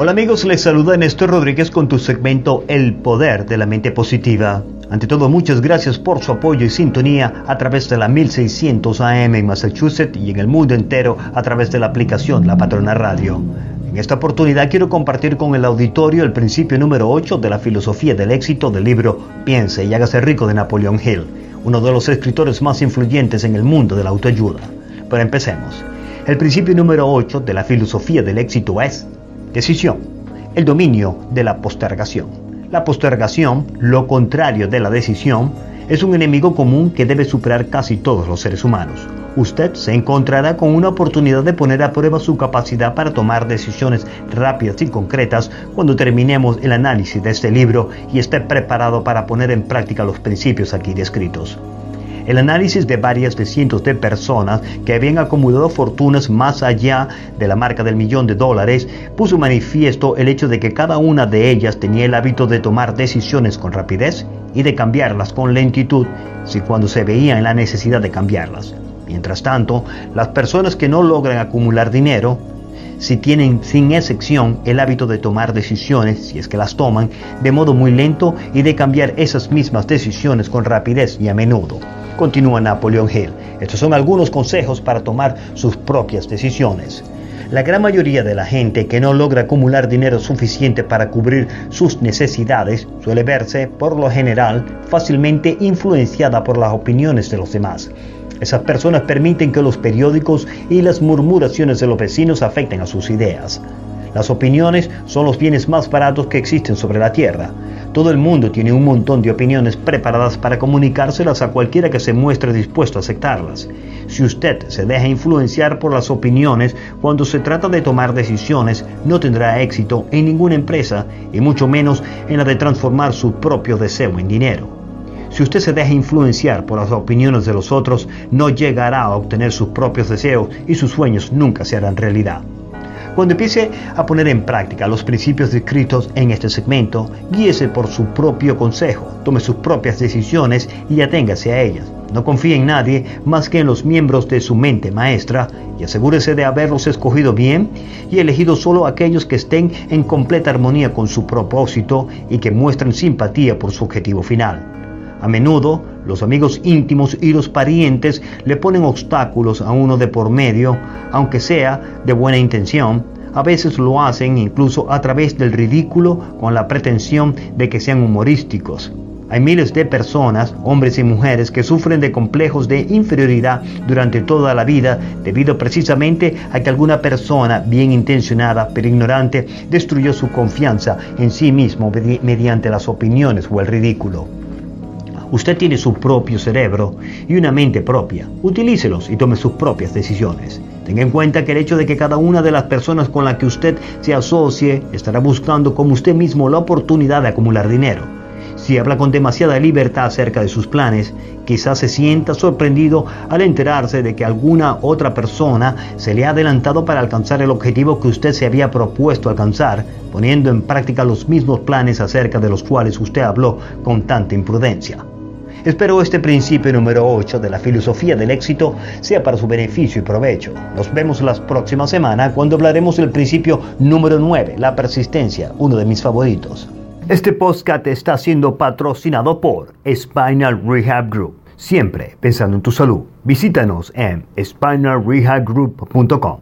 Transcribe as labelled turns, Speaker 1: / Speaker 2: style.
Speaker 1: Hola amigos, les saluda Néstor Rodríguez con tu segmento El Poder de la Mente Positiva. Ante todo, muchas gracias por su apoyo y sintonía a través de la 1600 AM en Massachusetts y en el mundo entero a través de la aplicación La Patrona Radio. En esta oportunidad quiero compartir con el auditorio el principio número 8 de la filosofía del éxito del libro Piense y hágase rico de Napoleón Hill, uno de los escritores más influyentes en el mundo de la autoayuda. Pero empecemos. El principio número 8 de la filosofía del éxito es Decisión. El dominio de la postergación. La postergación, lo contrario de la decisión, es un enemigo común que debe superar casi todos los seres humanos. Usted se encontrará con una oportunidad de poner a prueba su capacidad para tomar decisiones rápidas y concretas cuando terminemos el análisis de este libro y esté preparado para poner en práctica los principios aquí descritos. El análisis de varias de cientos de personas que habían acumulado fortunas más allá de la marca del millón de dólares puso manifiesto el hecho de que cada una de ellas tenía el hábito de tomar decisiones con rapidez y de cambiarlas con lentitud si cuando se veía en la necesidad de cambiarlas. Mientras tanto, las personas que no logran acumular dinero si tienen sin excepción el hábito de tomar decisiones, si es que las toman, de modo muy lento y de cambiar esas mismas decisiones con rapidez y a menudo continúa Napoleon Hill. Estos son algunos consejos para tomar sus propias decisiones. La gran mayoría de la gente que no logra acumular dinero suficiente para cubrir sus necesidades suele verse, por lo general, fácilmente influenciada por las opiniones de los demás. Esas personas permiten que los periódicos y las murmuraciones de los vecinos afecten a sus ideas. Las opiniones son los bienes más baratos que existen sobre la Tierra. Todo el mundo tiene un montón de opiniones preparadas para comunicárselas a cualquiera que se muestre dispuesto a aceptarlas. Si usted se deja influenciar por las opiniones cuando se trata de tomar decisiones, no tendrá éxito en ninguna empresa y mucho menos en la de transformar su propio deseo en dinero. Si usted se deja influenciar por las opiniones de los otros, no llegará a obtener sus propios deseos y sus sueños nunca se harán realidad. Cuando empiece a poner en práctica los principios descritos en este segmento, guíese por su propio consejo, tome sus propias decisiones y aténgase a ellas. No confíe en nadie más que en los miembros de su mente maestra y asegúrese de haberlos escogido bien y elegido solo aquellos que estén en completa armonía con su propósito y que muestren simpatía por su objetivo final. A menudo, los amigos íntimos y los parientes le ponen obstáculos a uno de por medio, aunque sea de buena intención. A veces lo hacen incluso a través del ridículo con la pretensión de que sean humorísticos. Hay miles de personas, hombres y mujeres, que sufren de complejos de inferioridad durante toda la vida debido precisamente a que alguna persona bien intencionada pero ignorante destruyó su confianza en sí mismo mediante las opiniones o el ridículo. Usted tiene su propio cerebro y una mente propia. Utilícelos y tome sus propias decisiones. Tenga en cuenta que el hecho de que cada una de las personas con las que usted se asocie estará buscando como usted mismo la oportunidad de acumular dinero. Si habla con demasiada libertad acerca de sus planes, quizás se sienta sorprendido al enterarse de que alguna otra persona se le ha adelantado para alcanzar el objetivo que usted se había propuesto alcanzar, poniendo en práctica los mismos planes acerca de los cuales usted habló con tanta imprudencia. Espero este principio número 8 de la filosofía del éxito sea para su beneficio y provecho. Nos vemos la próxima semana cuando hablaremos del principio número 9, la persistencia, uno de mis favoritos. Este podcast está siendo patrocinado por Spinal Rehab Group. Siempre pensando en tu salud. Visítanos en spinalrehabgroup.com.